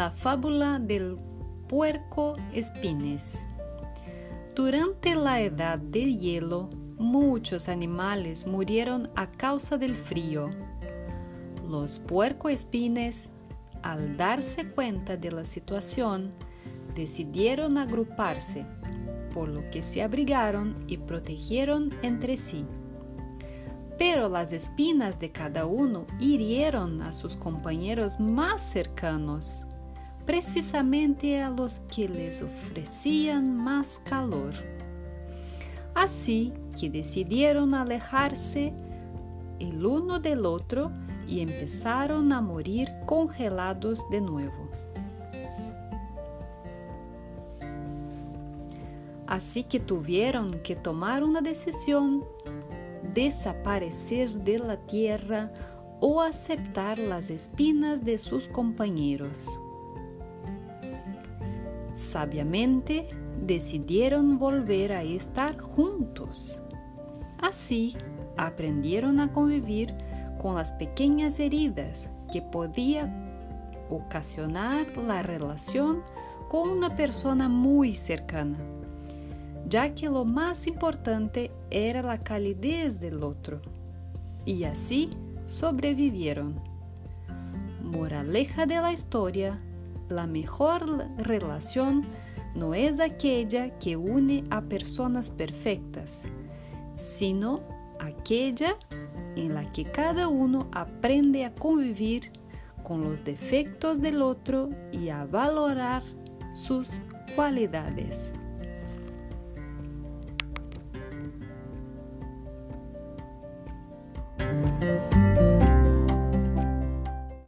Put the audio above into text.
La fábula del puerco espines. Durante la edad del hielo, muchos animales murieron a causa del frío. Los puercoespines, al darse cuenta de la situación, decidieron agruparse, por lo que se abrigaron y protegieron entre sí. Pero las espinas de cada uno hirieron a sus compañeros más cercanos precisamente a los que les ofrecían más calor. Así que decidieron alejarse el uno del otro y empezaron a morir congelados de nuevo. Así que tuvieron que tomar una decisión, desaparecer de la tierra o aceptar las espinas de sus compañeros. Sabiamente decidieron volver a estar juntos. Así aprendieron a convivir con las pequeñas heridas que podía ocasionar la relación con una persona muy cercana, ya que lo más importante era la calidez del otro. Y así sobrevivieron. Moraleja de la historia la mejor relación no es aquella que une a personas perfectas, sino aquella en la que cada uno aprende a convivir con los defectos del otro y a valorar sus cualidades.